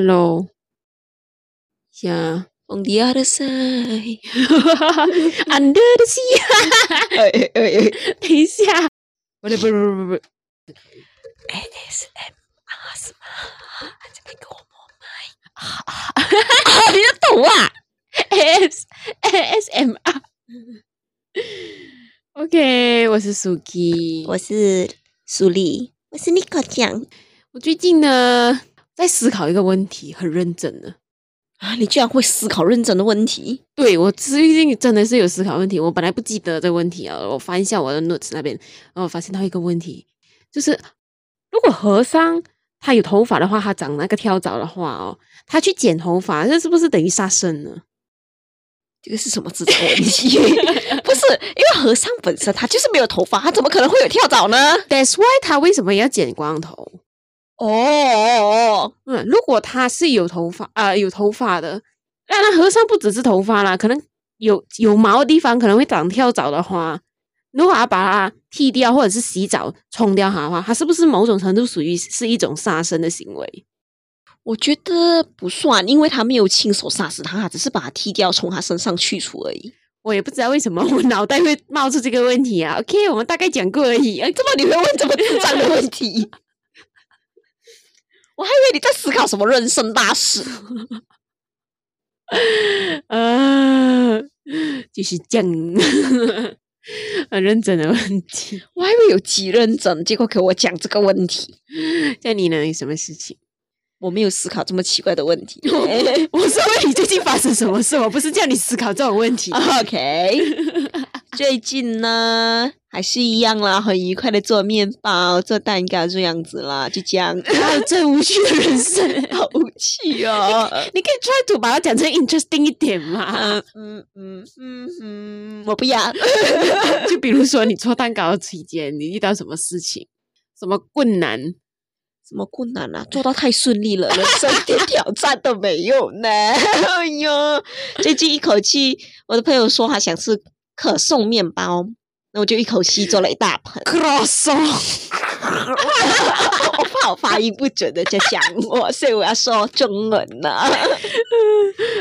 Hello，呀，On the other side，Under the sea，哎哎哎哎，等一下，不对不对不对不对，ASMR 是吗？这边给我摸麦，哈哈，你要懂啊？AS ASMR，OK，我是 Suki，我是苏丽，我是 Nico 酱，我最近呢。 在思考一个问题，很认真的啊！你居然会思考认真的问题？对，我最近真的是有思考问题。我本来不记得这个问题啊，我翻一下我的 notes 那边，然后我发现到一个问题，就是如果和尚他有头发的话，他长那个跳蚤的话哦，他去剪头发，这是不是等于杀生呢？这个是什么智障问题？不是，因为和尚本身他就是没有头发，他怎么可能会有跳蚤呢？That's why 他为什么要剪光头？哦哦，嗯，如果他是有头发啊、呃，有头发的，那和尚不只是头发啦，可能有有毛的地方可能会长跳蚤的话，如果他把它剃掉，或者是洗澡冲掉它的话，它是不是某种程度属于是一种杀生的行为？我觉得不算，因为他没有亲手杀死他，只是把它剃掉，从他身上去除而已。我也不知道为什么我脑袋会冒出这个问题啊。OK，我们大概讲过而已。哎，怎么你会问这么智障的问题？我还以为你在思考什么人生大事，啊，就是讲 很认真的问题。我还以为有几认真，结果给我讲这个问题。像你呢？有什么事情？我没有思考这么奇怪的问题。我是问你最近发生什么事，我不是叫你思考这种问题。OK。最近呢，还是一样啦，很愉快的做面包、做蛋糕这样子啦，就这样。还有最无趣的人生，好无趣哦！你可以 try to 把它讲成 interesting 一点嘛？嗯嗯嗯嗯嗯，我不要。就比如说，你做蛋糕的期间，你遇到什么事情？什么困难？什么困难啊？做到太顺利了，人生一点挑战都没有呢。哎呦，最近一口气，我的朋友说他想吃。可颂面包，那我就一口气做了一大盆。可颂，我怕我发音不准的就讲我，所以我要说中文呢。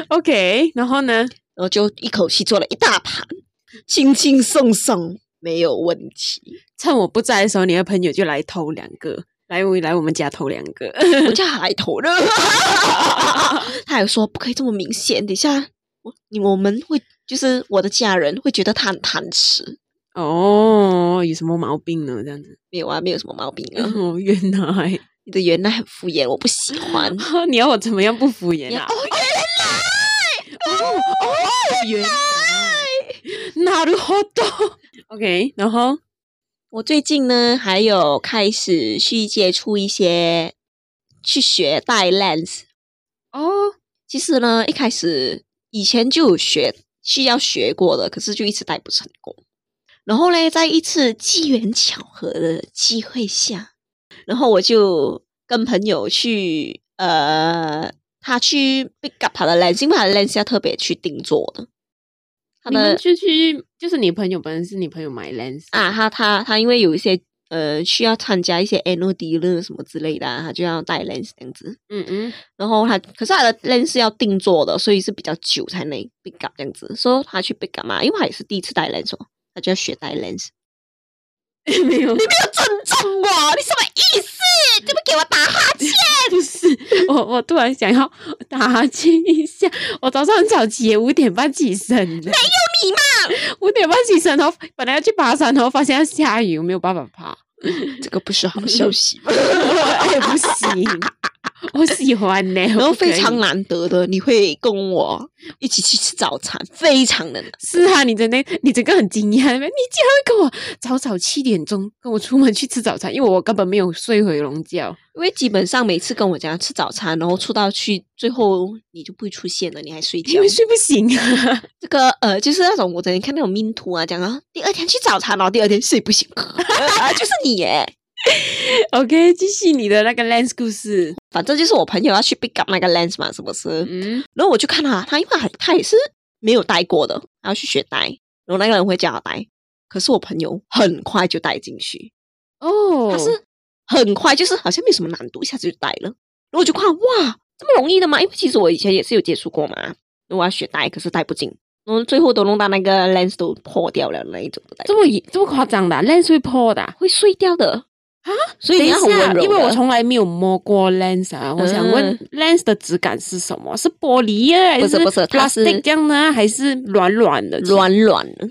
OK，然后呢，我就一口气做了一大盘，轻轻松松，没有问题。趁我不在的时候，你的朋友就来偷两个，来我来我们家偷两个，我家还偷了。他还说不可以这么明显，等一下我你我们会。就是我的家人会觉得他很贪吃哦，有什么毛病呢？这样子没有啊，没有什么毛病啊。哦，原来你的原来很敷衍，我不喜欢。你要我怎么样不敷衍啊？哦，原来，哦哦，原来，なるほど。OK，然后我最近呢，还有开始去接触一些去学戴 lens 哦。其实呢，一开始以前就有学。 需要学过的，可是就一直带不成功。然后呢，在一次机缘巧合的机会下，然后我就跟朋友去，呃，他去 pick up 他的 lens，因为他的 lens 要特别去定做的。他们就去，就是你朋友本身是你朋友买 lens 啊？他他他因为有一些。呃，需要参加一些 annual dealer 什么之类的，啊，他就要带 lens 这样子。嗯嗯，然后他，可是他的 lens 是要定做的，所以是比较久才能 pick up 这样子。所以他去 pick up 嘛，因为他也是第一次带 lens，他就要学带 lens。没有，你没有尊重我，你什么意思？你不给我打哈欠？不是，我我突然想要打哈欠一下。我早上很早起，五点半起身。没有你嘛？五点半起身，然后本来要去爬山，然后发现要下雨，我没有办法爬。这个不是好消息吗？也 不行。我喜欢呢，然后非常难得的，你会跟我一起去吃早餐，非常的难。是啊，你真的，你这个很惊讶，你竟然会跟我早早七点钟跟我出门去吃早餐，因为我根本没有睡回笼觉。因为基本上每次跟我讲吃早餐，然后出到去最后你就不会出现了，你还睡觉，因为睡不醒啊。这个呃，就是那种我昨天看那种命图啊，讲啊，第二天去早餐，然后第二天睡不醒，就是你耶。OK，继续你的那个 lens 故事。反正就是我朋友要去 pick up 那个 lens 嘛，是不是？嗯。然后我就看他，他因为很他也是没有戴过的，他要去学戴。然后那个人会叫他戴，可是我朋友很快就戴进去。哦。他是很快，就是好像没什么难度，一下子就戴了。然后我就看，哇，这么容易的吗？因为其实我以前也是有接触过嘛，我要学戴，可是戴不进，然后最后都弄到那个 lens 都破掉了那一种的。这么这么夸张的、啊、lens 会破的、啊，会碎掉的啊？所以你要很温柔，因为我从来没有摸过 lens 啊。我想问、嗯、lens 的质感是什么？是玻璃啊，还是不是它是这样呢？还是软软的？软软的？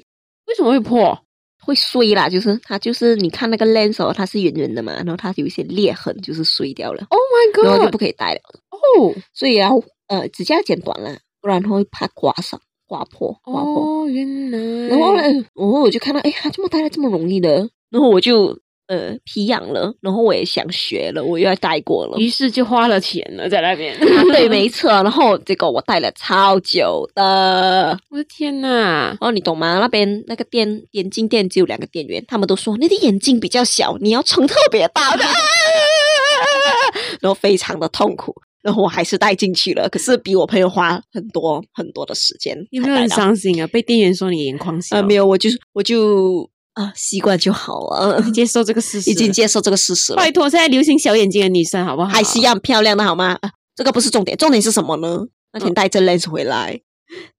为什么会破？会碎啦，就是它就是你看那个 lens 哦，它是圆圆的嘛，然后它有一些裂痕，就是碎掉了。Oh my god！然后就不可以戴了。哦、oh，所以要呃指甲剪短了，不然会怕刮伤、刮破、刮破。哦，原来。然后呢，然后我就看到，哎，它这么戴的这么容易的，然后我就。呃，皮痒了，然后我也想学了，我又要戴过了，于是就花了钱了，在那边。对，没错。然后结果我戴了超久的，我的天呐！哦，你懂吗？那边那个店眼镜店只有两个店员，他们都说你的眼睛比较小，你要撑特别大的，然后非常的痛苦。然后我还是戴进去了，可是比我朋友花很多很多的时间。有没有很伤心啊？被店员说你眼眶小？呃，没有，我就我就。啊，习惯就好了，接受这个事实，已经接受这个事实了。拜托，现在流行小眼睛的女生好不好？还是一样漂亮的好吗？啊，这个不是重点，重点是什么呢？那天带着 lens 回来，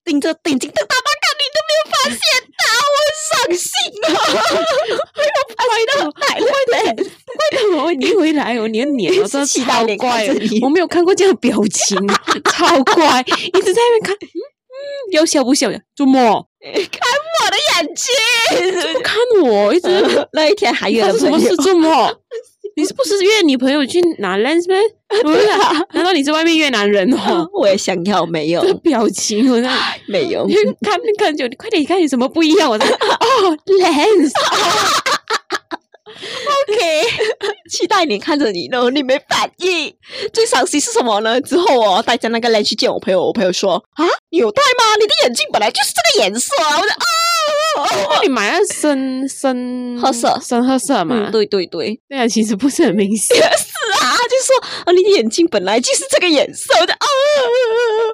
盯着眼睛瞪大大看，你都没有发现他，我很伤心啊！快的，快的，快的，我你回来，我你的脸，我真的超怪，我没有看过这样的表情，超怪，一直在那边看，要笑不笑呀？做梦。看我的眼睛，怎么看我？一直、呃、那一天还有人什么事做梦？你是不是约女朋友去拿？不是，难道你是外面越南人哦？我也想要，没有这表情，我那没有。看看久，你快点看有什么不一样？我在哦，lens。OK，期待你看着你呢，你没反应。最伤心是什么呢？之后哦带着那个 lens 去见我朋友，我朋友说：“啊，你有戴吗？你的眼镜本来就是这个颜色啊！”我说：“啊，那你买了深深褐色，深褐色嘛？嗯、对对对，对啊，其实不是很明显。是啊，就说啊，你的眼镜本来就是这个颜色。我说啊，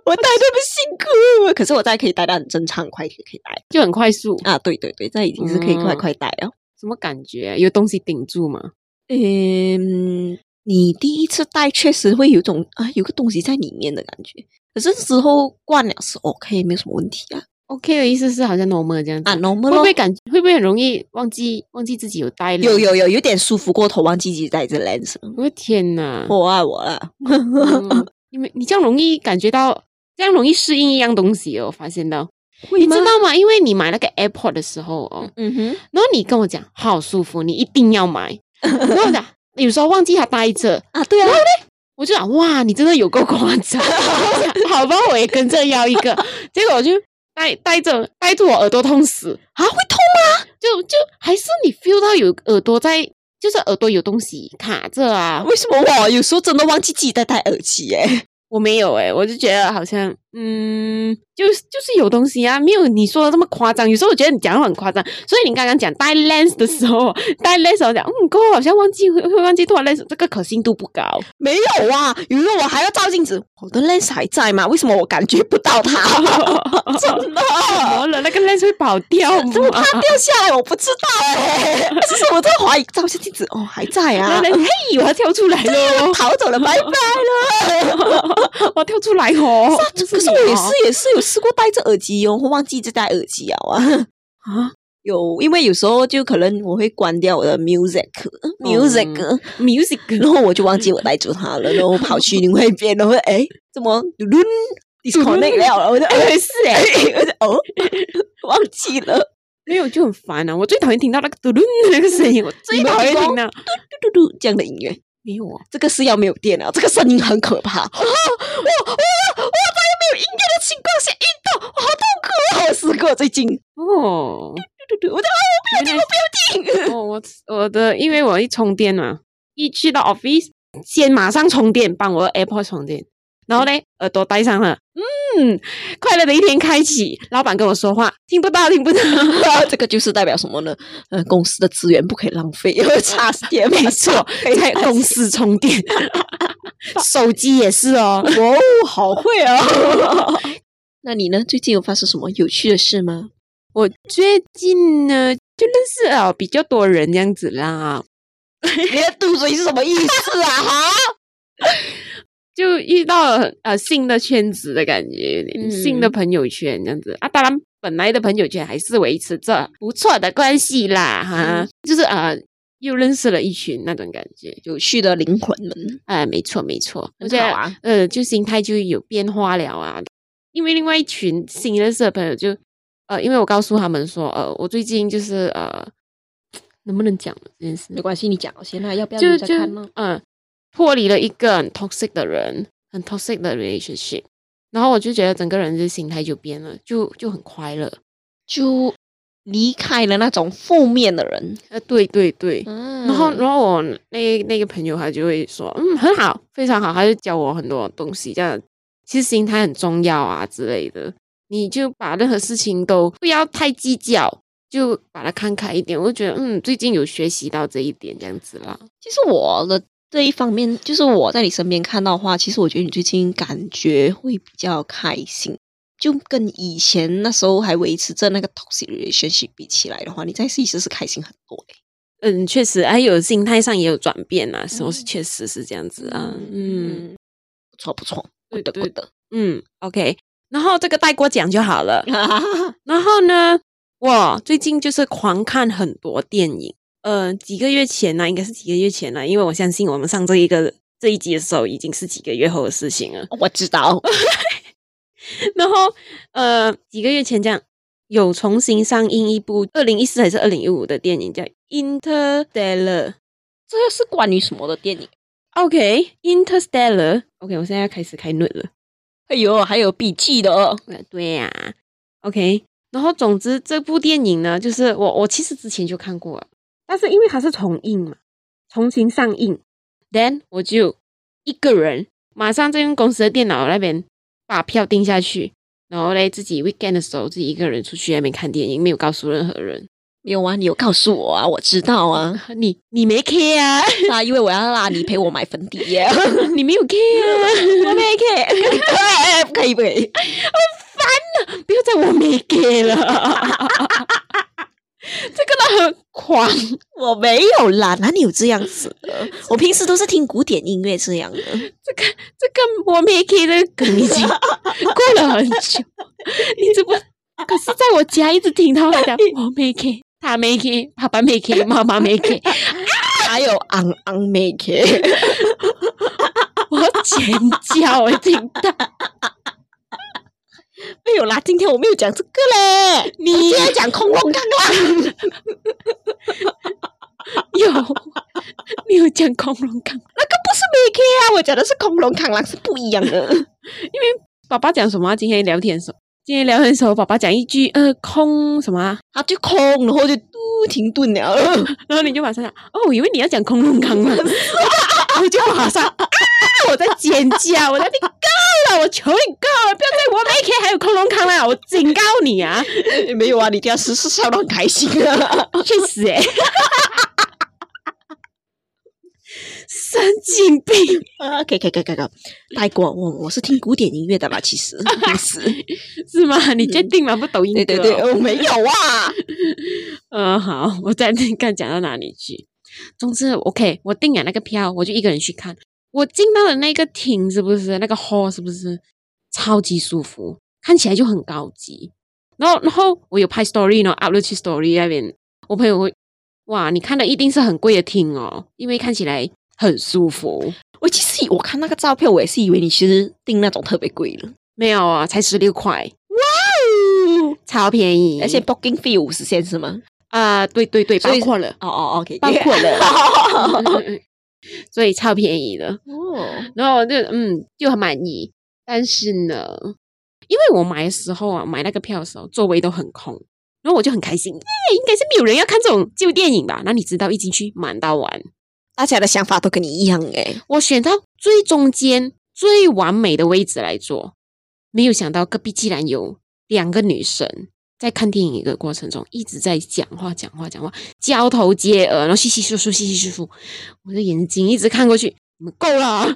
我戴这么辛苦，可是我戴可以戴到很正常，很快就可以戴，就很快速啊。对对对，这已经是可以快快戴了。嗯什么感觉？有东西顶住吗？嗯，你第一次戴确实会有种啊，有个东西在里面的感觉。可是之后惯了是 OK，没有什么问题啊。OK 的意思是好像 normal 这样子啊，normal 会不会感会不会很容易忘记忘记自己有戴？有有有，有点舒服过头，忘记自己戴着 lens。我的天哪！我爱我了。嗯、你们你这样容易感觉到这样容易适应一样东西哦，我发现到。你知道吗？因为你买那个 AirPod 的时候哦，嗯哼，然后你跟我讲好舒服，你一定要买。然后我讲有时候忘记它戴着啊，对啊，然后呢我就讲哇，你真的有够夸张。好吧，我也跟着要一个，结果我就戴戴着，戴着我耳朵痛死啊，会痛吗？就就还是你 feel 到有耳朵在，就是耳朵有东西卡着啊？为什么我有时候真的忘记自己在戴耳机？诶我没有诶、欸、我就觉得好像，嗯，就是就是有东西啊，没有你说的这么夸张。有时候我觉得你讲的很夸张，所以你刚刚讲戴 lens 的时候，戴 lens 时候讲，嗯，哥好像忘记会会忘记脱 lens，这个可信度不高。没有啊，有时候我还要照镜子，我的 lens 还在吗？为什么我感觉不到它？真的？怎么了？那个 lens 会跑掉吗？怎么它掉下来？我不知道哎、欸。这是我在怀疑，照一下镜子，哦，还在啊。嘿，我要跳出来了，逃走了，拜拜了。我跳出来哦！我也是也是有试过戴着耳机哦，我忘记在戴耳机啊！啊，有，因为有时候就可能我会关掉我的 music，music，music，、嗯、music 然后我就忘记我带住它了，然后跑去另外一边，然后哎，怎么噜 disconnect 了？我就哎是哎，我就哦，忘记了，没有就很烦啊！我最讨厌听到那个嘟噜那个声音，我最讨厌听到嘟嘟嘟嘟这样的音乐。没有啊，这个是要没有电了，这个声音很可怕。乐的情况下运动，我好痛苦啊！我试过最近哦，对对对，我的啊，我不要听，我不要听。哦，我我的，因为我一充电嘛，一去到 office 先马上充电，帮我的 AirPod 充电。然后呢，耳朵戴上了，嗯，快乐的一天开启。老板跟我说话，听不到，听不到。这个就是代表什么呢？呃，公司的资源不可以浪费，因为差点，没错，在公司充电，手机也是哦。哦，好会啊！那你呢？最近有发生什么有趣的事吗？我最近呢，就认识啊比较多人这样子啦。你的嘟嘴是什么意思啊？哈？就遇到了呃新的圈子的感觉，嗯、新的朋友圈这样子啊。当然，本来的朋友圈还是维持着不错的关系啦，哈，嗯、就是呃又认识了一群那种感觉，有趣的灵魂们。哎、呃，没错没错，很好啊。呃，就心态就有变化了啊。因为另外一群新认识的朋友就呃，因为我告诉他们说，呃，我最近就是呃，能不能讲这件事？没关系，你讲。现在要不要你再看呢？嗯。脱离了一个很 toxic 的人，很 toxic 的 relationship，然后我就觉得整个人的心态就变了，就就很快乐，就离开了那种负面的人。呃，对对对，嗯，然后然后我那那个朋友他就会说，嗯，很好，非常好，他就教我很多东西，这样其实心态很重要啊之类的，你就把任何事情都不要太计较，就把它看开一点。我就觉得，嗯，最近有学习到这一点，这样子啦。其实我的。这一方面，就是我在你身边看到的话，其实我觉得你最近感觉会比较开心，就跟以前那时候还维持着那个 toxic relationship 比起来的话，你在试一试是开心很多诶。嗯，确实，还有心态上也有转变啊，时候是确实是这样子啊。嗯，嗯不错不错，对的对的。嗯，OK，然后这个带过奖就好了。然后呢，我最近就是狂看很多电影。呃，几个月前呢、啊，应该是几个月前了，因为我相信我们上这一个这一集的时候，已经是几个月后的事情了。我知道。然后，呃，几个月前这样有重新上映一部二零一四还是二零一五的电影，叫《Interstellar》。这是关于什么的电影？OK，Interstellar。OK，我现在要开始开 note 了。哎呦，还有笔记的哦。对呀、啊。OK，然后总之这部电影呢，就是我我其实之前就看过了。但是因为它是重映嘛，重新上映，then 我就一个人马上在用公司的电脑那边把票订下去，然后嘞自己 weekend 的时候自己一个人出去那边看电影，没有告诉任何人。没有啊，你有告诉我啊，我知道啊，你你没 care 啊，啊，因为我要拉你陪我买粉底液，你没有 care 啊，我没 care，不可以不可以，我烦了，不要再我没 care 了。这个都很狂，我没有啦，哪里有这样子的？我平时都是听古典音乐这样的。这个这个我没听的梗已经过了很久，你怎么？可是在我家一直听他们讲我没听，他没听，爸爸没听，妈妈没听，还有昂昂没听，我尖叫，我听到。没有啦，今天我没有讲这个嘞。你今天讲恐龙扛狼，有，你有讲恐龙扛，那个不是没 K 啊，我讲的是恐龙扛狼是不一样的。因为爸爸讲什么？今天聊天的时候，今天聊天的时候，爸爸讲一句呃空什么啊？他就空，然后就嘟停顿了，然后你就马上讲哦，我以为你要讲空龙康了，我就马上啊，我在尖叫，我在你够了，我求你够了，不要在我面前还有空龙康了，我警告你啊！没有啊，你这样是是笑得很开心啊，确实哎。神经病 啊！可以可以可以可以，带过我，我是听古典音乐的啦，其实 不是是吗？你确定吗？嗯、不抖音歌？对对对，我没有啊。嗯，好，我再看讲到哪里去。总之，OK，我订了那个票，我就一个人去看。我进到的那个厅是不是那个 hall 是不是超级舒服？看起来就很高级。然后，然后我有拍 story 呢，upload 去 story 那边，我朋友会哇，你看的一定是很贵的厅哦，因为看起来。很舒服。我其实我看那个照片，我也是以为你其实订那种特别贵的。没有啊，才十六块。哇哦，超便宜，而且 booking fee 五十先是吗？啊、呃，对对对，包括了。哦哦，OK，包括了。所以超便宜的哦。然后就嗯就很满意，但是呢，因为我买的时候啊，买那个票的时候座位都很空，然后我就很开心，耶，应该是没有人要看这种旧电影吧？那你知道一进去满到完。大家的想法都跟你一样诶，我选到最中间最完美的位置来坐，没有想到隔壁竟然有两个女生在看电影的过程中一直在讲话讲话讲话，交头接耳，然后稀稀疏疏稀稀疏疏，我的眼睛一直看过去，你们够了。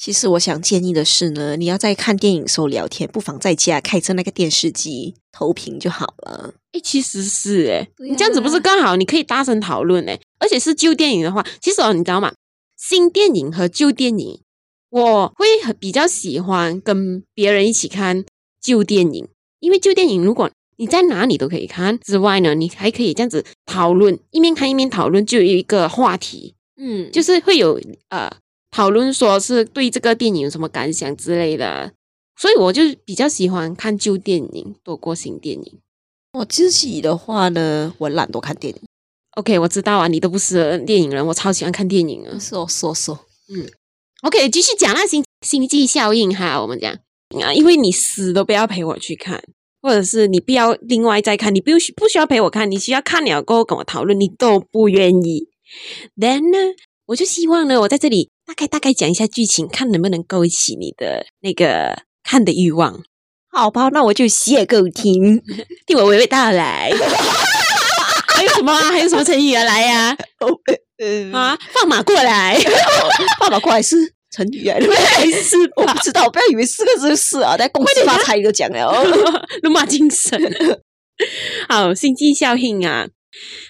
其实我想建议的是呢，你要在看电影时候聊天，不妨在家开着那个电视机投屏就好了。诶，其实是诶，你这样子不是更好？你可以大声讨论诶，而且是旧电影的话，其实哦，你知道吗？新电影和旧电影我会很比较喜欢跟别人一起看旧电影，因为旧电影如果你在哪里都可以看，之外呢，你还可以这样子讨论，一面看一面讨论，就有一个话题，嗯，就是会有呃讨论，说是对这个电影有什么感想之类的，所以我就比较喜欢看旧电影多过新电影。我自己的话呢，我懒得看电影。OK，我知道啊，你都不是电影人，我超喜欢看电影啊，说说说，嗯。OK，继续讲那星星际效应哈，我们讲啊，因为你死都不要陪我去看，或者是你不要另外再看，你不不需要陪我看，你需要看了过后跟我讨论，你都不愿意。Then 呢，我就希望呢，我在这里大概大概讲一下剧情，看能不能勾起你的那个看的欲望。好吧，那我就写给你听，听我娓娓道来。还有什么啊？还有什么成语啊？来呀！嗯 啊，放马过来，放马过来是成语啊？对，是我不知道，不要以为四个字就是啊，在公司发财都讲了，龙马精神。好，心机效应啊，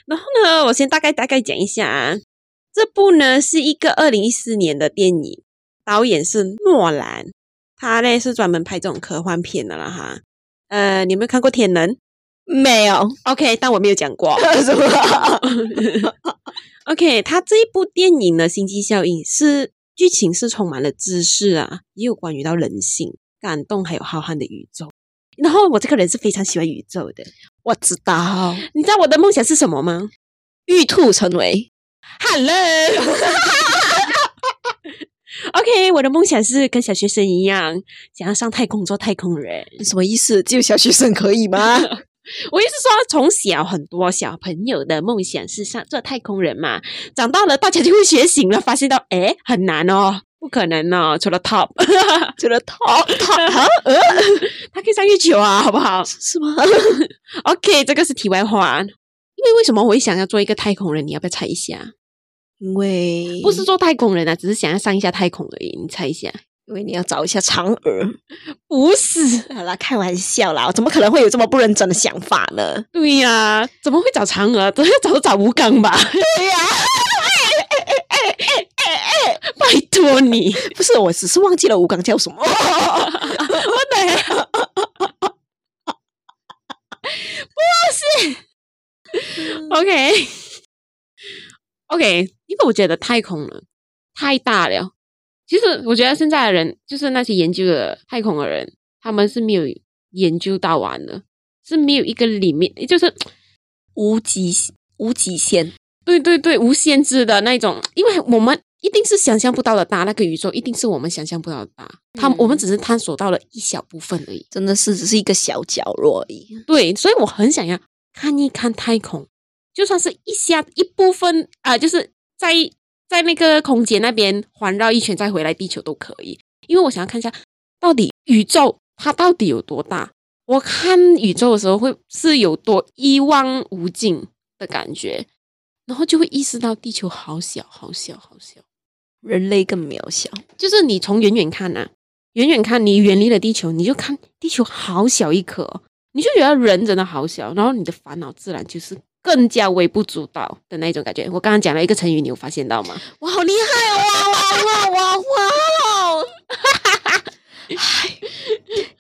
然后呢，我先大概大概讲一下啊，这部呢是一个二零一四年的电影，导演是诺兰，他呢是专门拍这种科幻片的了哈。呃，你有没有看过《天能》？没有，OK，但我没有讲过，是吧？OK，他这一部电影呢星际效应是剧情是充满了知识啊，也有关于到人性、感动，还有浩瀚的宇宙。然后我这个人是非常喜欢宇宙的，我知道。你知道我的梦想是什么吗？玉兔成为。Hello，OK，我的梦想是跟小学生一样，想要上太空做太空人。什么意思？只有小学生可以吗？我意思说，从小很多小朋友的梦想是上做太空人嘛，长大了大家就会觉醒了，发现到诶很难哦，不可能哦，除了 top，除了 top top，呃，他可以上月球啊，好不好？是吗？OK，这个是题外话。因为为什么我会想要做一个太空人？你要不要猜一下？因为不是做太空人啊，只是想要上一下太空而已。你猜一下。因为你要找一下嫦娥，不是？好啦，开玩笑啦，我怎么可能会有这么不认真的想法呢？对呀、啊，怎么会找嫦娥？都要找找吴刚吧？对呀、啊，拜托你，不是，我只是忘记了吴刚叫什么。我等下，不是，OK，OK，、okay, 因为我觉得太空了太大了。其实我觉得现在的人，就是那些研究的太空的人，他们是没有研究到完的，是没有一个里面，就是无极无极限，对对对，无限制的那种。因为我们一定是想象不到的大，那个宇宙一定是我们想象不到的大。他、嗯、我们只是探索到了一小部分而已，真的是只是一个小角落而已。对，所以我很想要看一看太空，就算是一下一部分啊、就是在。在那个空间那边环绕一圈再回来地球都可以，因为我想要看一下到底宇宙它到底有多大。我看宇宙的时候会是有多一望无尽的感觉，然后就会意识到地球好小好小好小，人类更渺小。就是你从远远看、啊，远远看你远离了地球，你就看地球好小一颗，你就觉得人真的好小，然后你的烦恼自然就是。更加微不足道的那种感觉。我刚刚讲了一个成语，你有发现到吗？哇，好厉害哦！哇哇哇哇哇！哈哈哈！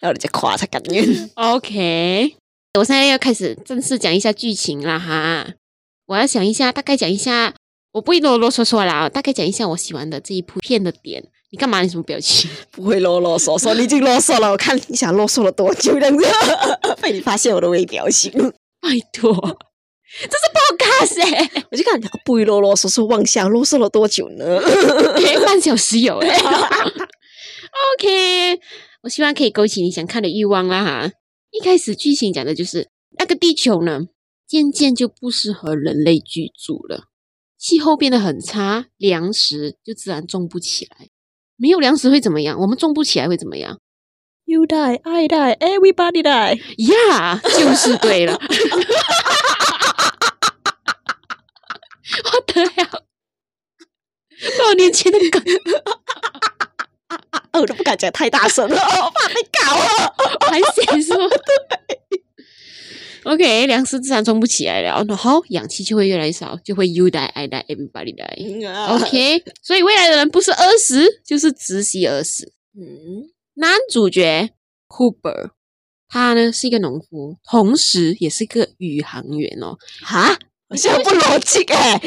要你再夸才感觉。OK，我现在要开始正式讲一下剧情了哈。我要想一下，大概讲一下，我不会啰啰嗦嗦啦，大概讲一下我喜欢的这一部片的点。你干嘛？你什么表情？不会啰啰嗦嗦，你已经啰嗦了。我看你想啰嗦了多久这样子，被你发现我的微表情。拜托。这是 podcast 哎，我就看你不会啰啰嗦嗦妄想啰嗦了多久呢？半小时有哎。OK，我希望可以勾起你想看的欲望啦哈。一开始剧情讲的就是那个地球呢，渐渐就不适合人类居住了，气候变得很差，粮食就自然种不起来。没有粮食会怎么样？我们种不起来会怎么样？You die, I die, everybody die. Yeah，就是对了。我得了，多少年前的梗，我都不敢讲太大声了，我怕被搞了。还写说对 OK，粮食自然种不起来了，然后氧气就会越来越少，就会 you die I die everybody die。OK，所以未来的人不是饿死，就是窒息而死。嗯，男主角 Cooper，他呢是一个农夫，同时也是一个宇航员哦。哈，好像不逻辑 哎，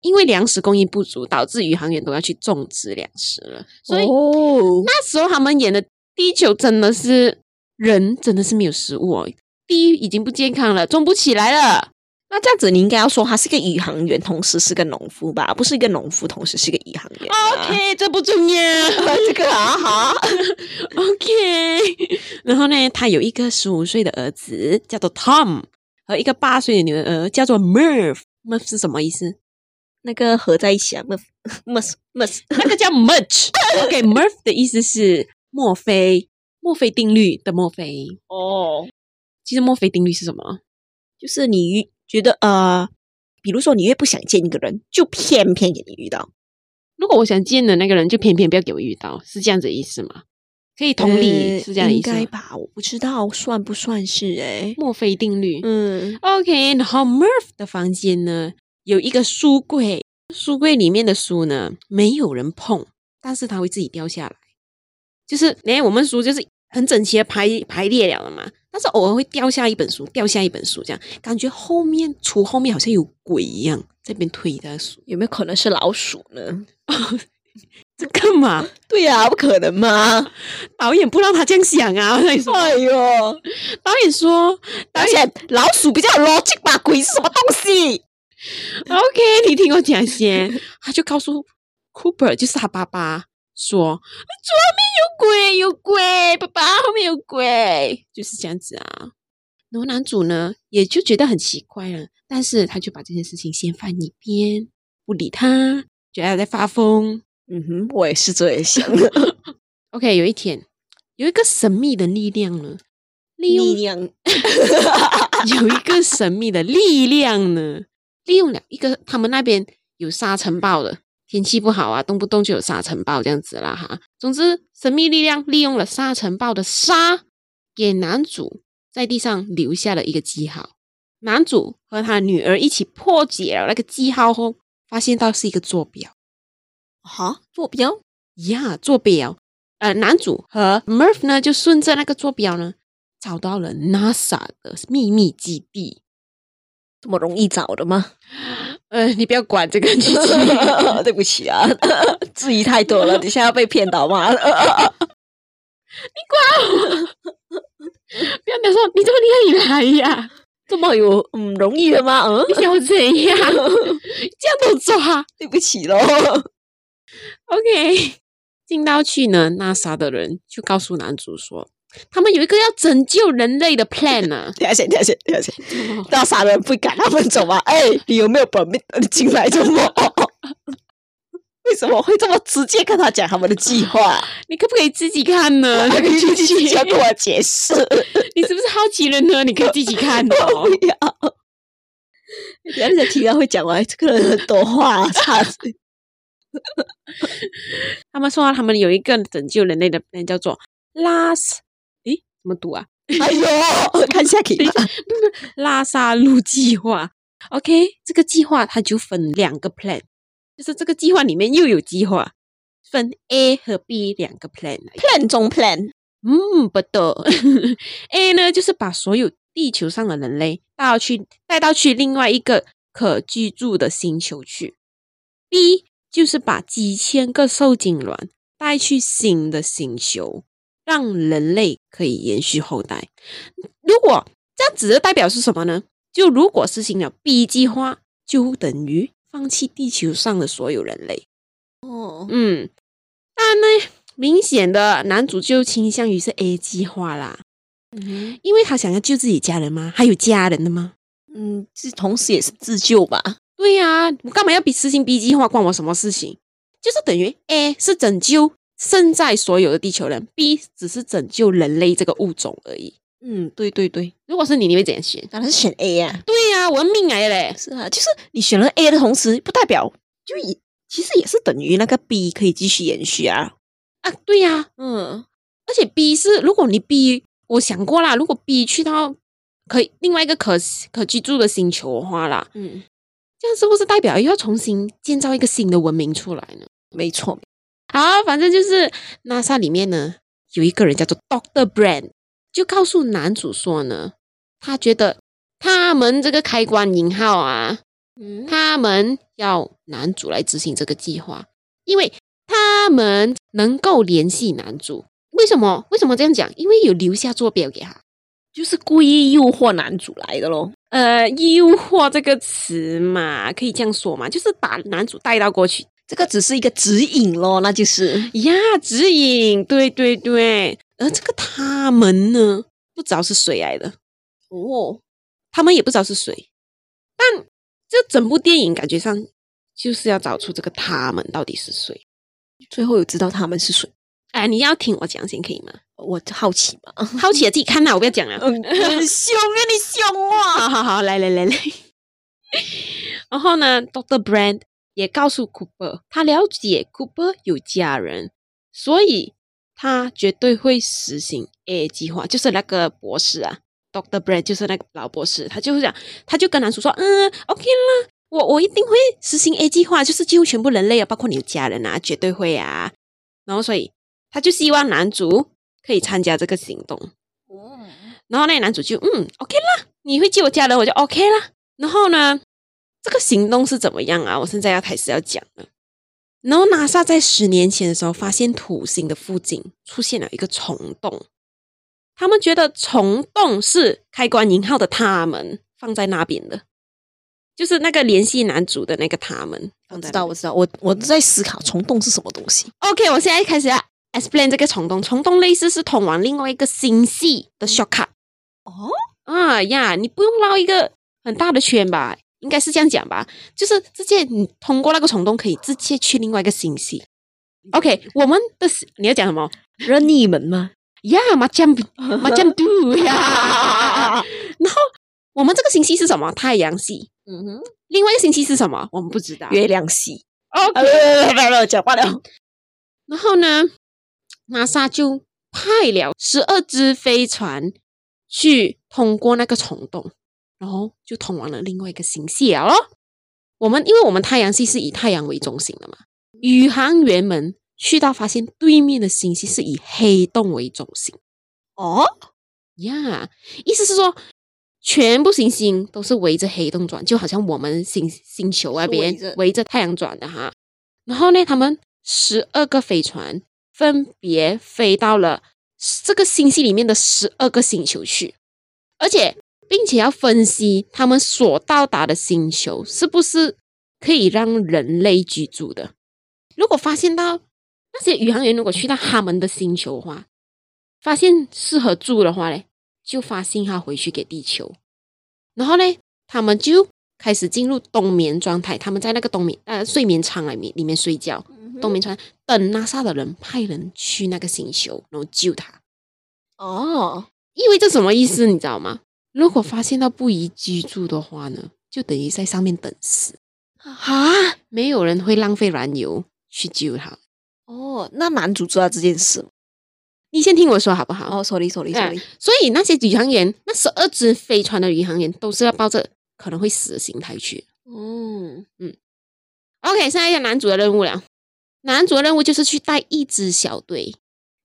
因为粮食供应不足，导致宇航员都要去种植粮食了。所以、哦、那时候他们演的地球真的是人真的是没有食物哦。地已经不健康了，种不起来了。那这样子，你应该要说他是个宇航员，同时是个农夫吧？不是一个农夫，同时是个宇航员。OK，这不重要，这个啊哈。OK，然后呢，他有一个十五岁的儿子叫做 Tom，和一个八岁的女儿叫做 Murph。Murph 是什么意思？那个合在一起啊，Murph，Murph，Murph，那个叫 Much。OK，Murph 的意思是墨菲，墨菲定律的墨菲。哦。其实墨菲定律是什么？就是你觉得呃，比如说你越不想见一个人，就偏偏给你遇到；如果我想见的那个人，就偏偏不要给我遇到，是这样子的意思吗？可以同理，呃、是这样的意思？应该吧？我不知道算不算是诶墨菲定律。嗯，OK。然后 Murph 的房间呢，有一个书柜，书柜里面的书呢，没有人碰，但是它会自己掉下来。就是，诶我们书就是很整齐的排排列了了嘛。但是偶尔会掉下一本书，掉下一本书，这样感觉后面橱后面好像有鬼一样在边推的书，有没有可能是老鼠呢？这干嘛？对呀、啊，不可能嘛？导演不让他这样想啊！我跟你说，哎呦，导演说，导演老鼠比较有逻辑吧？鬼是什么东西？OK，你听我讲先，他就告诉 Cooper，就是他爸爸。说左面有鬼，有鬼，爸爸后面有鬼，就是这样子啊。然后男主呢，也就觉得很奇怪了，但是他就把这件事情先放一边，不理他，觉得他在发疯。嗯哼，我也是这样想的。OK，有一天，有一个神秘的力量呢，利用力量，有一个神秘的力量呢，利用了一个他们那边有沙尘暴的。天气不好啊，动不动就有沙尘暴这样子啦哈。总之，神秘力量利用了沙尘暴的沙，给男主在地上留下了一个记号。男主和他女儿一起破解了那个记号后，发现到是一个坐标。哈，坐标呀，坐标。呃，男主和 Murph 呢，就顺着那个坐标呢，找到了 NASA 的秘密基地。这么容易找的吗？呃，你不要管这个剧情，对不起啊，质疑太多了，你现在要被骗到吗？你管我！不要你说，你这么厉害来呀？这么有嗯容易的吗？嗯，你想我怎样？这样都抓？对不起喽。OK，进到去呢，NASA 的人就告诉男主说。他们有一个要拯救人类的 plan 呢。等下先，等下先，等下先。那啥人不赶他们走吗？哎，你有没有本命？你进来怎么？为什么会这么直接跟他讲他们的计划？你可不可以自己看呢？那个剧情要跟我解释。你是不是好奇人呢？你可以自己看哦。不要。等下你再听到会讲完，这个人很多话，差点。他们说他们有一个拯救人类的 plan，叫做 Last。怎么读啊？哎呦，看下可以吗？拉萨路计划，OK，这个计划它就分两个 plan，就是这个计划里面又有计划，分 A 和 B 两个 plan，plan 中 plan。嗯，不对，A 呢就是把所有地球上的人类带到去带到去另外一个可居住的星球去，B 就是把几千个受精卵带去新的星球。让人类可以延续后代。如果这样子的代表是什么呢？就如果实行了 B 计划，就等于放弃地球上的所有人类。哦，嗯，但呢，明显的男主就倾向于是 A 计划啦。嗯，因为他想要救自己家人吗？还有家人的吗？嗯，这同时也是自救吧。对呀，我干嘛要比实行 B 计划？关我什么事情？就是等于 A 是拯救。胜在所有的地球人，B 只是拯救人类这个物种而已。嗯，对对对。如果是你，你会怎样选？当然是选 A 呀、啊。对呀、啊，我的命来了嘞。是啊，就是你选了 A 的同时，不代表就也其实也是等于那个 B 可以继续延续啊。啊，对呀、啊，嗯。而且 B 是，如果你 B，我想过啦，如果 B 去到可以另外一个可可居住的星球的话啦，嗯，这样是不是代表又要重新建造一个新的文明出来呢？没错。好，反正就是 NASA 里面呢，有一个人叫做 Doctor Brand，就告诉男主说呢，他觉得他们这个开关引号啊，嗯，他们要男主来执行这个计划，因为他们能够联系男主。为什么？为什么这样讲？因为有留下坐标给他，就是故意诱惑男主来的咯。呃，诱惑这个词嘛，可以这样说嘛，就是把男主带到过去。这个只是一个指引咯，那就是呀，指引，对对对。而这个他们呢，不知道是谁来的哦，他们也不知道是谁。但这整部电影感觉上就是要找出这个他们到底是谁。最后有知道他们是谁？哎，你要听我讲先可以吗？我好奇嘛，好奇的自己看呐，我不要讲了。很凶啊，你凶啊！好好好，来来来来。然后呢，Doctor Brand。也告诉 Cooper，他了解 Cooper 有家人，所以他绝对会实行 A 计划。就是那个博士啊，Doctor Brand，就是那个老博士，他就是讲，他就跟男主说：“嗯，OK 啦，我我一定会实行 A 计划，就是几乎全部人类啊，包括你的家人啊，绝对会啊。”然后，所以他就希望男主可以参加这个行动。然后那个男主就嗯，OK 啦，你会救我家人，我就 OK 啦。然后呢？这个行动是怎么样啊？我现在要开始要讲了。然后 NASA 在十年前的时候，发现土星的附近出现了一个虫洞，他们觉得虫洞是开关引号的他们放在那边的，就是那个联系男主的那个他们。我知道，我知道，我我在思考虫洞是什么东西。OK，我现在开始要 explain 这个虫洞。虫洞类似是通往另外一个星系的 shortcut。哦，啊呀，你不用绕一个很大的圈吧？应该是这样讲吧，就是直接你通过那个虫洞可以直接去另外一个星系。OK，我们的你要讲什么？任意门吗？呀，麻将，麻将 do 呀。然后我们这个星系是什么？太阳系。嗯哼。另外一个星系是什么？我们不知道。月亮系。OK，不要不要讲话了。然后呢，NASA 就派了十二只飞船去通过那个虫洞。然后就通往了另外一个星系了。我们因为我们太阳系是以太阳为中心的嘛，宇航员们去到发现对面的星系是以黑洞为中心。哦呀意思是说全部行星都是围着黑洞转，就好像我们星星球那边围，围着太阳转的哈。然后呢，他们十二个飞船分别飞到了这个星系里面的十二个星球去，而且。并且要分析他们所到达的星球是不是可以让人类居住的。如果发现到那些宇航员如果去到他们的星球的话，发现适合住的话呢，就发信号回去给地球。然后呢，他们就开始进入冬眠状态，他们在那个冬眠呃睡眠舱里面里面睡觉，冬眠舱等 NASA 的人派人去那个星球，然后救他。哦，意味着什么意思？你知道吗？如果发现到不宜居住的话呢，就等于在上面等死啊！没有人会浪费燃油去救他。哦，那男主知道这件事吗？你先听我说好不好？哦，sorry，sorry，sorry。嗯，所以那些宇航员，那十二只飞船的宇航员，都是要抱着可能会死的心态去。嗯嗯。OK，现在要男主的任务了。男主的任务就是去带一支小队，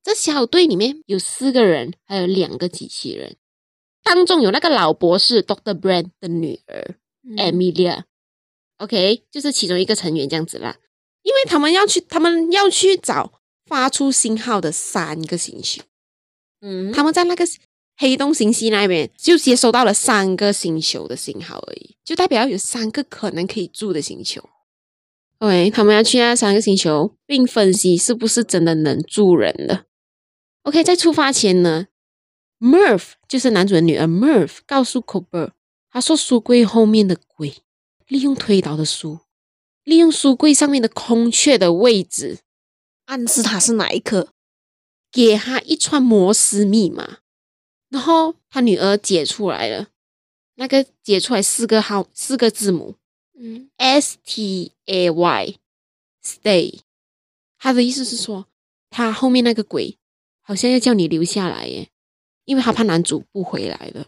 这小队里面有四个人，还有两个机器人。当中有那个老博士 Doctor Brand 的女儿 Amelia，OK，就是其中一个成员这样子啦。因为他们要去，他们要去找发出信号的三个星球。嗯，他们在那个黑洞星系那边就接收到了三个星球的信号而已，就代表有三个可能可以住的星球。OK，他们要去那三个星球，并分析是不是真的能住人的。OK，在出发前呢。Murph 就是男主的女儿。Murph 告诉 Cooper，他说书柜后面的鬼利用推倒的书，利用书柜上面的空缺的位置，暗示他是哪一颗，给他一串摩斯密码。然后他女儿解出来了，那个解出来四个号，四个字母，嗯，S T A Y，Stay。他的意思是说，他后面那个鬼好像要叫你留下来耶。因为他怕男主不回来了，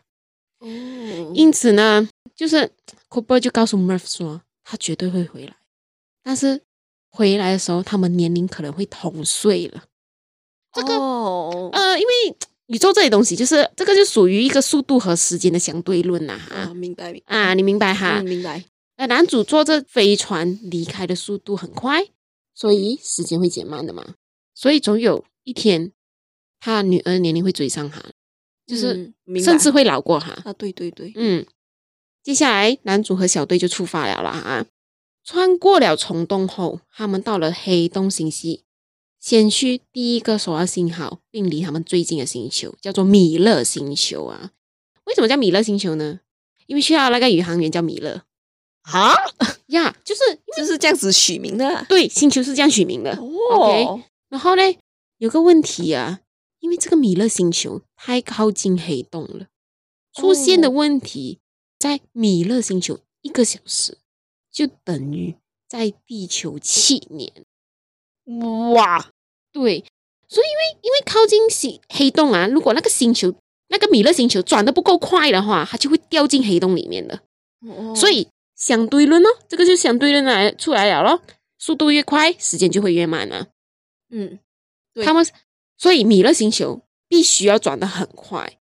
哦，因此呢，就是 Cooper 就告诉 Murph 说，他绝对会回来，但是回来的时候，他们年龄可能会同岁了。这个、哦、呃，因为宇宙这些东西，就是这个就属于一个速度和时间的相对论呐，哈、啊，明白，啊，你明白哈？嗯、明白。呃，男主坐着飞船离开的速度很快，所以时间会减慢的嘛。所以总有一天，他女儿年龄会追上他，就是甚至会老过他。啊，对对对，嗯。接下来，男主和小队就出发了啦啊！穿过了虫洞后，他们到了黑洞星系，先去第一个首要信号并离他们最近的星球，叫做米勒星球啊。为什么叫米勒星球呢？因为需要那个宇航员叫米勒啊呀，就是就是这样子取名的。对，星球是这样取名的。哦，OK。然后呢，有个问题啊，因为这个米勒星球太靠近黑洞了，出现的问题。在米勒星球一个小时就等于在地球七年，哇！对，所以因为因为靠近星黑洞啊，如果那个星球那个米勒星球转的不够快的话，它就会掉进黑洞里面的。哦，所以相对论哦，这个就相对论来出来了咯，速度越快，时间就会越慢啊。嗯，他们所以米勒星球必须要转得很快。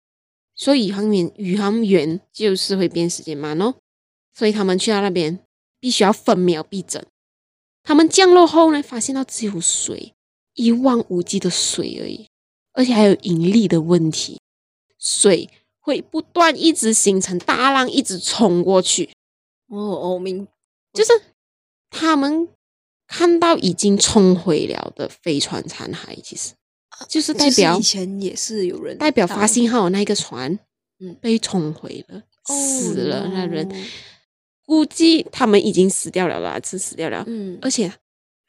所以宇航员宇航员就是会变时间慢哦，所以他们去到那边必须要分秒必争。他们降落后呢，发现到只有水，一望无际的水而已，而且还有引力的问题，水会不断一直形成大浪，一直冲过去。哦哦，明，就是他们看到已经冲毁了的飞船残骸，其实。就是代表以前也是有人代表发信号的那个船，嗯，被冲毁了，哦、死了那人，估计他们已经死掉了啦，是死掉了，嗯，而且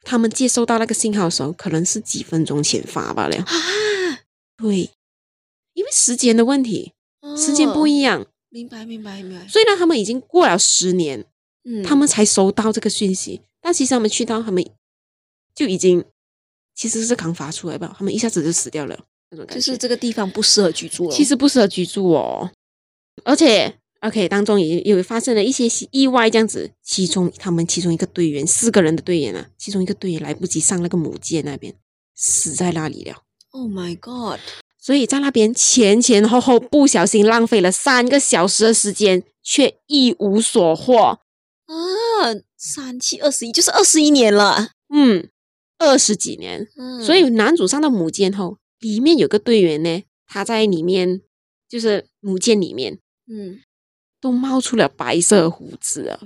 他们接收到那个信号的时候，可能是几分钟前发罢了，啊，对，因为时间的问题，时间不一样，明白明白明白，所以呢，他们已经过了十年，嗯，他们才收到这个讯息，但其实他们去到他们就已经。其实是刚发出来吧，他们一下子就死掉了，那种感觉。就是这个地方不适合居住了。其实不适合居住哦，而且 OK 当中也有发生了一些意外，这样子。其中他们其中一个队员，四个人的队员啊，其中一个队员来不及上那个母舰那边，死在那里了。Oh my god！所以在那边前前后后不小心浪费了三个小时的时间，却一无所获啊！三七二十一，就是二十一年了。嗯。二十几年，嗯，所以男主上到母舰后，里面有个队员呢，他在里面，就是母舰里面，嗯，都冒出了白色胡子啊，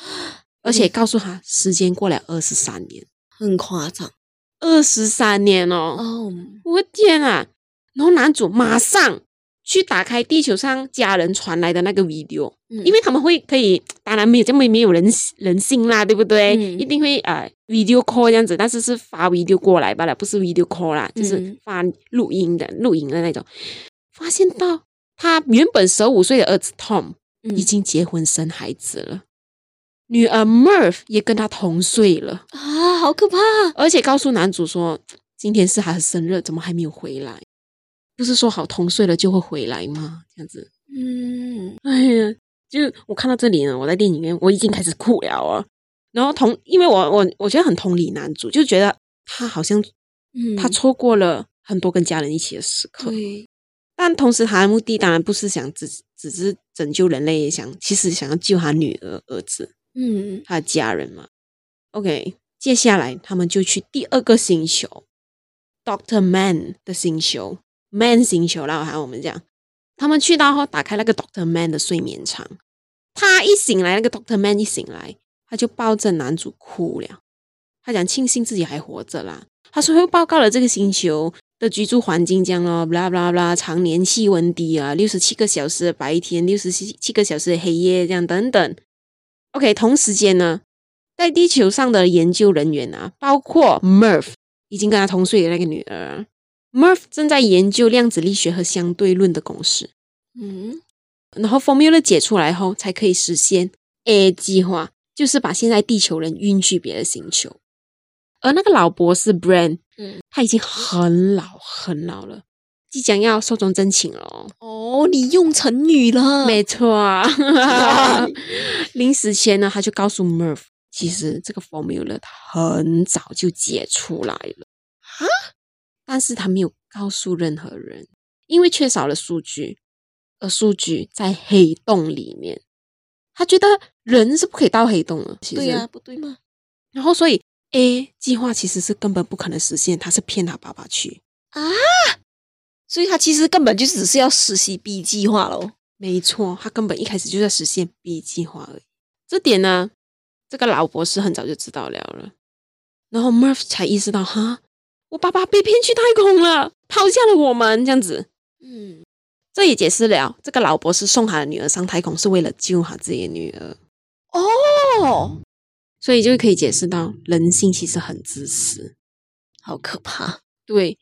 而且告诉他时间过了二十三年，很夸张，二十三年哦，哦，我天啊！然后男主马上。去打开地球上家人传来的那个 video，、嗯、因为他们会可以，当然没有这么没有人人性啦，对不对？嗯、一定会呃 video call 这样子，但是是发 video 过来罢了，不是 video call 啦，就是发录音的录音的那种。发现到他原本十五岁的儿子 Tom 已经结婚生孩子了，嗯、女儿 Murph 也跟他同岁了啊，好可怕！而且告诉男主说，今天是他的生日，怎么还没有回来？不是说好同岁了就会回来吗？这样子，嗯，哎呀，就我看到这里呢，我在电影院我已经开始哭了啊。然后同，因为我我我觉得很同理男主，就觉得他好像，嗯，他错过了很多跟家人一起的时刻。对，但同时他的目的当然不是想只只是拯救人类，也想其实想要救他女儿儿子，嗯，他的家人嘛。OK，接下来他们就去第二个星球，Doctor Man 的星球。Man 星球啦，还有我们讲，他们去到后打开那个 Doctor Man 的睡眠舱，他一醒来，那个 Doctor Man 一醒来，他就抱着男主哭了。他讲庆幸自己还活着啦。他说又报告了这个星球的居住环境这样咯，blah blah blah，常年气温低啊，六十七个小时的白天，六十七七个小时的黑夜这样等等。OK，同时间呢，在地球上的研究人员啊，包括 Murph 已经跟他同岁的那个女儿。Murph 正在研究量子力学和相对论的公式，嗯，然后 formula 解出来后，才可以实现 A 计划，就是把现在地球人运去别的星球。而那个老博士 Brand，嗯，他已经很老很老了，即将要寿终正寝了。哦。哦，你用成语了，没错。临死前呢，他就告诉 Murph，其实这个 formula 他很早就解出来了。啊，但是他没有告诉任何人，因为缺少了数据，而数据在黑洞里面，他觉得人是不可以到黑洞的。其实对呀、啊，不对吗？然后所以 A 计划其实是根本不可能实现，他是骗他爸爸去啊。所以他其实根本就只是要实习 B 计划喽。没错，他根本一开始就在实现 B 计划而已。这点呢，这个老博士很早就知道了了。然后 Murph 才意识到，哈，我爸爸被骗去太空了，抛下了我们这样子。嗯，这也解释了这个老博士送他的女儿上太空是为了救他自己的女儿。哦，所以就可以解释到人性其实很自私，好可怕。对。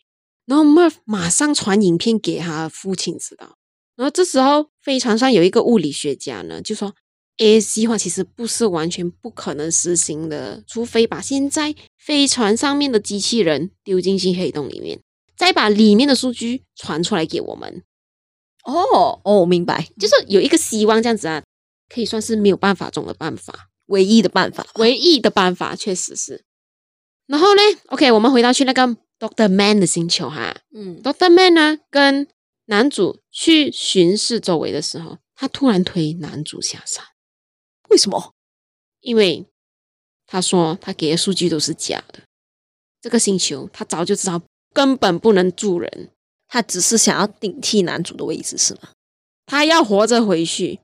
然后 Murph 马上传影片给他父亲知道。然后这时候飞船上有一个物理学家呢，就说 A 计划其实不是完全不可能实行的，除非把现在飞船上面的机器人丢进去黑洞里面，再把里面的数据传出来给我们。哦哦，明白，就是有一个希望这样子啊，可以算是没有办法中的办法，唯一的办法，唯一的办法确实是。然后呢，OK，我们回到去那个。Doctor Man 的星球哈，嗯，Doctor Man 呢跟男主去巡视周围的时候，他突然推男主下山，为什么？因为他说他给的数据都是假的，这个星球他早就知道根本不能住人，他只是想要顶替男主的位置是吗？他要活着回去，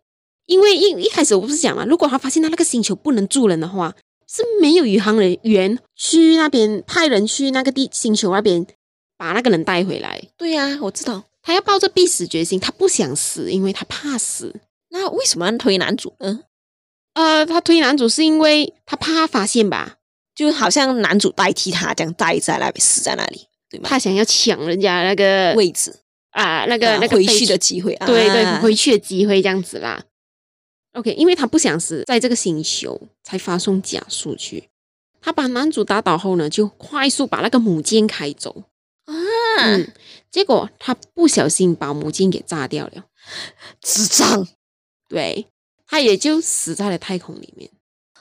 因为一一开始我不是讲嘛，如果他发现他那个星球不能住人的话。是没有宇航人员去那边派人去那个地星球那边把那个人带回来。对呀、我知道他要抱着必死决心，他不想死，因为他怕死。那为什么要推男主呢？呃，他推男主是因为他怕发现吧，就好像男主代替他这样待在那边死在那里，对吗？他想要抢人家那个位置啊，那个、啊、那个回去的机会，对对，回去的机会这样子啦。OK，因为他不想死在这个星球，才发送假数据。他把男主打倒后呢，就快速把那个母舰开走啊、嗯！结果他不小心把母舰给炸掉了，智障！对，他也就死在了太空里面。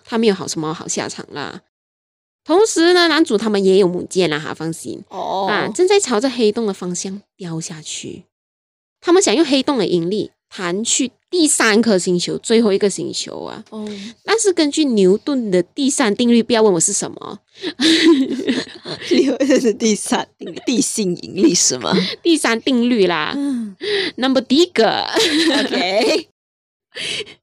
他没有好什么好下场啦。同时呢，男主他们也有母舰啦，哈，放心哦啊，正在朝着黑洞的方向掉下去。他们想用黑洞的引力。弹去第三颗星球，最后一个星球啊！哦，但是根据牛顿的第三定律，不要问我是什么。牛顿的第三定律，地心引力是吗？第三定律啦。嗯，那么第一个，OK，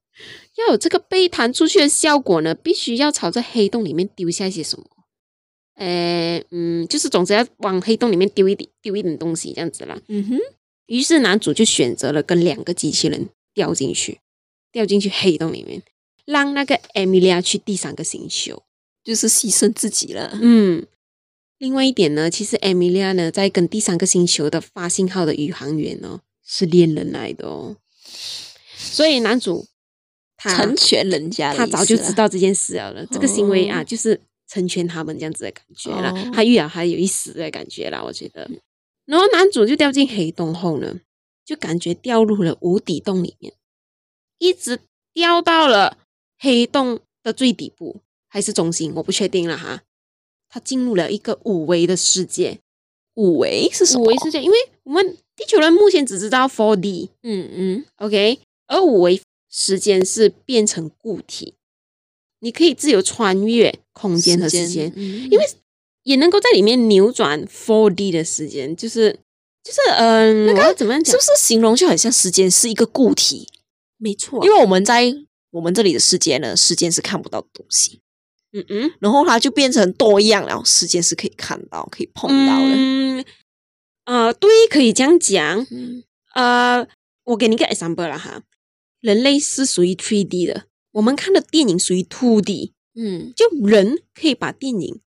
要有这个被弹出去的效果呢，必须要朝着黑洞里面丢下一些什么？呃，嗯，就是总之要往黑洞里面丢一点，丢一点东西，这样子啦。嗯哼。于是男主就选择了跟两个机器人掉进去，掉进去黑洞里面，让那个艾米莉亚去第三个星球，就是牺牲自己了。嗯，另外一点呢，其实艾米莉亚呢在跟第三个星球的发信号的宇航员哦是恋人来的哦，所以男主他成全人家，他早就知道这件事了了。这个行为啊，就是成全他们这样子的感觉了，哦、他遇到还有一死的感觉啦，我觉得。然后男主就掉进黑洞后呢，就感觉掉入了无底洞里面，一直掉到了黑洞的最底部还是中心，我不确定了哈。他进入了一个五维的世界，五维是什么？五维世界，因为我们地球人目前只知道 Four D，嗯嗯，OK，而五维时间是变成固体，你可以自由穿越空间和时间，时间嗯、因为。也能够在里面扭转 four D 的时间，就是就是嗯，呃、那个怎么样讲？是不是形容就很像时间是一个固体？没错，因为我们在我们这里的世界呢，时间是看不到的东西。嗯嗯，然后它就变成多样，然后时间是可以看到、可以碰到的。嗯，呃，对，可以这样讲。嗯，呃，我给你一个 example 了哈，人类是属于 3D 的，我们看的电影属于 2D。嗯，就人可以把电影。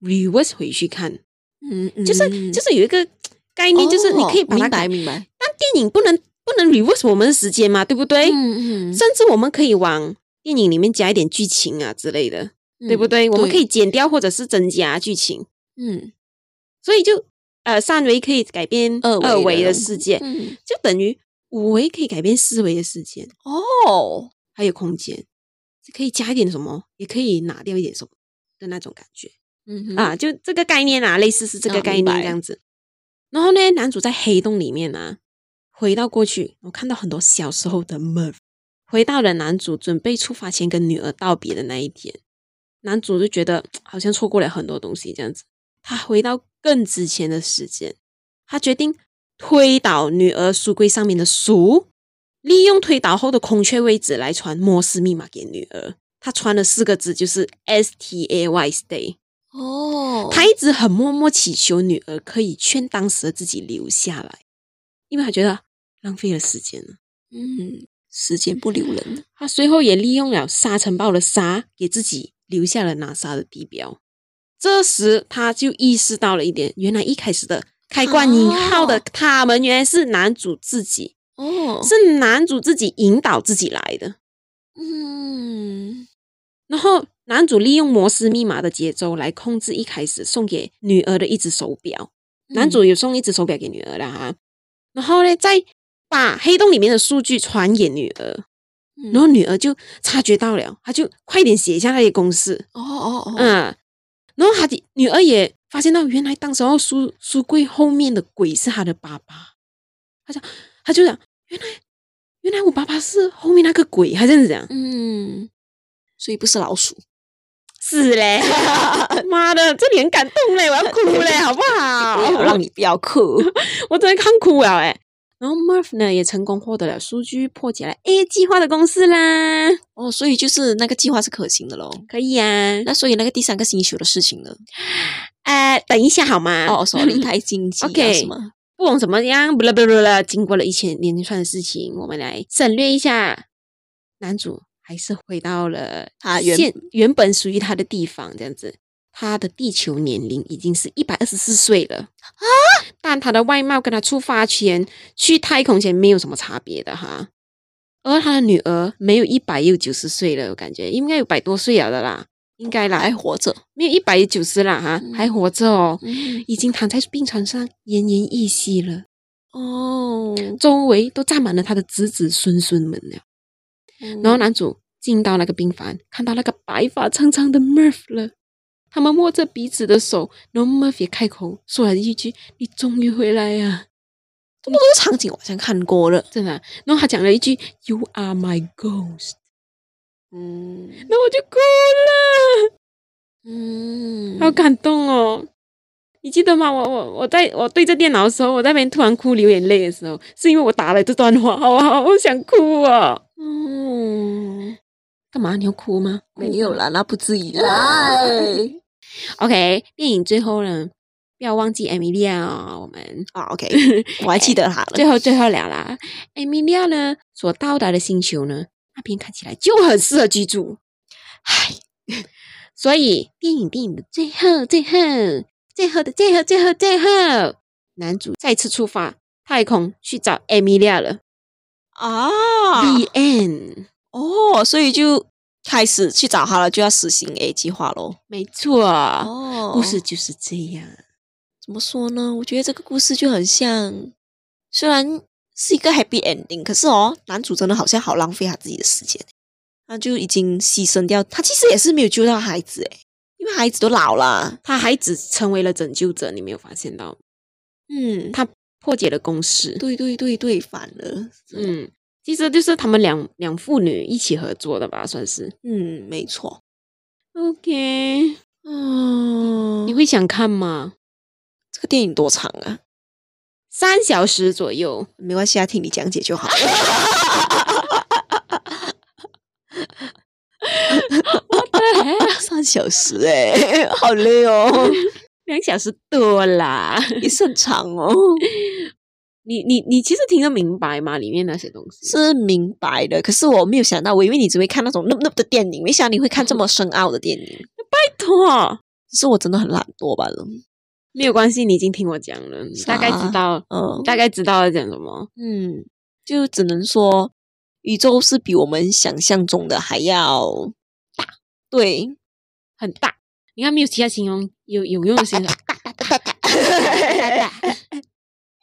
reverse 回去看，嗯，嗯就是就是有一个概念，就是你可以把它，哦、明白。明白，但电影不能不能 reverse 我们的时间嘛，对不对？嗯嗯。甚至我们可以往电影里面加一点剧情啊之类的，嗯、对不对？对，我们可以剪掉或者是增加剧情。嗯。所以就呃，三维可以改变二维的世界，嗯、就等于五维可以改变四维的时间哦，还有空间，可以加一点什么，也可以拿掉一点什么的那种感觉。嗯哼啊，就这个概念啊，类似是这个概念这样子。然后呢，男主在黑洞里面啊，回到过去，我看到很多小时候的 Murph，回到了男主准备出发前跟女儿道别的那一天，男主就觉得好像错过了很多东西这样子。他回到更之前的时间，他决定推倒女儿书柜上面的书，利用推倒后的空缺位置来传摩斯密码给女儿。他传了四个字，就是 S T A Y Stay。哦，他一直很默默祈求女儿可以劝当时的自己留下来，因为他觉得浪费了时间了。嗯，时间不留人。他随后也利用了沙尘暴的沙，给自己留下了 NASA 的地标。这时他就意识到了一点，原来一开始的开关引号的他们，原来是男主自己。哦，是男主自己引导自己来的。嗯，然后。男主利用摩斯密码的节奏来控制一开始送给女儿的一只手表。男主有送一只手表给女儿了哈，然后呢，再把黑洞里面的数据传给女儿，然后女儿就察觉到了，她就快点写一下那些公式。哦哦哦，嗯，然后她的女儿也发现到，原来当时候书书柜后面的鬼是他的爸爸。他讲，他就讲，原来原来我爸爸是后面那个鬼，他这样子讲。嗯，所以不是老鼠。是嘞，妈的，这里很感动嘞，我要哭嘞，好不好？我让你不要哭，我真的看哭了哎。然后 Murph 呢也成功获得了数据破解了 A 计划的公式啦。哦，所以就是那个计划是可行的喽。可以啊。那所以那个第三个星球的事情呢？呃，等一下好吗？哦，sorry，太紧急了，OK，是吗？不管怎么样，不啦不啦不啦，经过了一千连串的事情，我们来省略一下男主。还是回到了他原原本属于他的地方，这样子。他的地球年龄已经是一百二十四岁了啊！但他的外貌跟他出发前去太空前没有什么差别的哈。而他的女儿没有一百，也有九十岁了，我感觉应该有百多岁了的啦，应该啦，还活着，没有一百九十啦哈，还活着哦，嗯、已经躺在病床上奄奄一息了哦，周围都站满了他的子子孙孙们了。然后男主进到那个病房，看到那个白发苍苍的 Murph 了。他们握着彼此的手，然后 Murph 也开口说了一句：“你终于回来呀！”这么多场景我好像看过了，真的。然后他讲了一句：“You are my ghost。”嗯，那我就哭了。嗯，好感动哦。你记得吗？我我我在我对着电脑的时候，我在那边突然哭流眼泪的时候，是因为我打了这段话，我好，我想哭啊。嗯，干嘛？你要哭吗？没有啦，那不至于。OK，电影最后呢，不要忘记 Emilia 哦。我们啊，OK，我还记得他了。最后最后聊啦，Emilia 呢所到达的星球呢，那边看起来就很适合居住。唉，所以电影电影的最后最后。最后的最后最后最后，男主再次出发太空去找 Emilia 了啊！The end 哦，所以就开始去找他了，就要实行 A 计划喽。没错，哦，故事就是这样。怎么说呢？我觉得这个故事就很像，虽然是一个 happy ending，可是哦，男主真的好像好浪费他自己的时间，他就已经牺牲掉，他其实也是没有救到孩子诶。因为孩子都老了，他孩子成为了拯救者，你没有发现到？嗯，他破解了公式，对对对对，反了，嗯，其实就是他们两两父女一起合作的吧，算是，嗯，没错。OK，嗯，你会想看吗？这个电影多长啊？三小时左右，没关系啊，听你讲解就好了。三小时哎、欸，好累哦。两小时多啦，也是很长哦。你你你其实听得明白吗？里面那些东西是明白的，可是我没有想到，我以为你只会看那种 n o n o 的电影，没想到你会看这么深奥的电影。拜托，是我真的很懒惰罢了。没有关系，你已经听我讲了，大概知道，嗯、大概知道要讲什么。嗯，就只能说宇宙是比我们想象中的还要大，对，很大。你看，没有其他形容有有用的形容。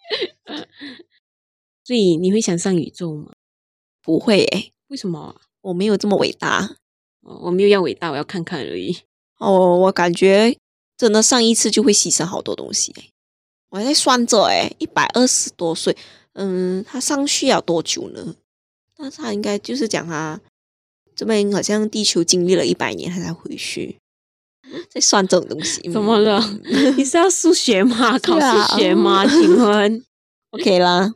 所以你会想上宇宙吗？不会诶，为什么？我没有这么伟大。我没有要伟大，我要看看而已。哦，我感觉真的上一次就会牺牲好多东西。我还在算着，诶，一百二十多岁，嗯，他上去要多久呢？那他应该就是讲他这边好像地球经历了一百年，他才回去。在算这种东西，怎么了？你是要数学吗？考数学吗？请问？OK 啦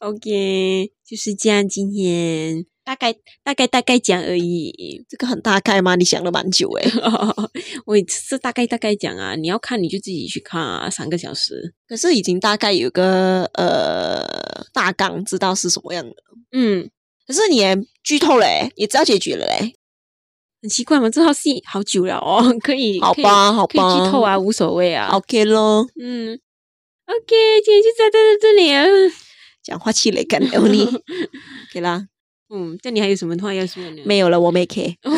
，OK，就是这样。今天大概大概大概讲而已。这个很大概吗？你想了蛮久诶我也是大概大概讲啊。你要看你就自己去看啊，三个小时。可是已经大概有个呃大纲，知道是什么样的。嗯，可是你也剧透了，也知道结局了嘞。很奇怪吗？这套戏好久了哦，可以，好吧，好吧，可以剧透啊，无所谓啊，OK 咯，嗯，OK，今天就在这这里啊，讲话气雷干掉你，OK 啦，嗯，那你还有什么话要说呢？没有了，我没 K，OK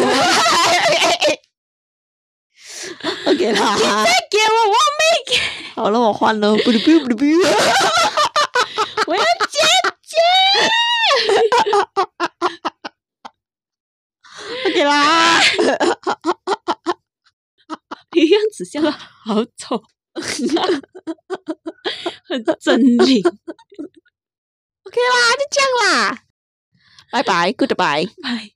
啦，你再给我，我没 K，好了，我换了，不不不不不，我要姐姐。OK 啦，你样子笑得好丑，很狰狞。OK 啦，就这样啦，拜拜，Goodbye，拜。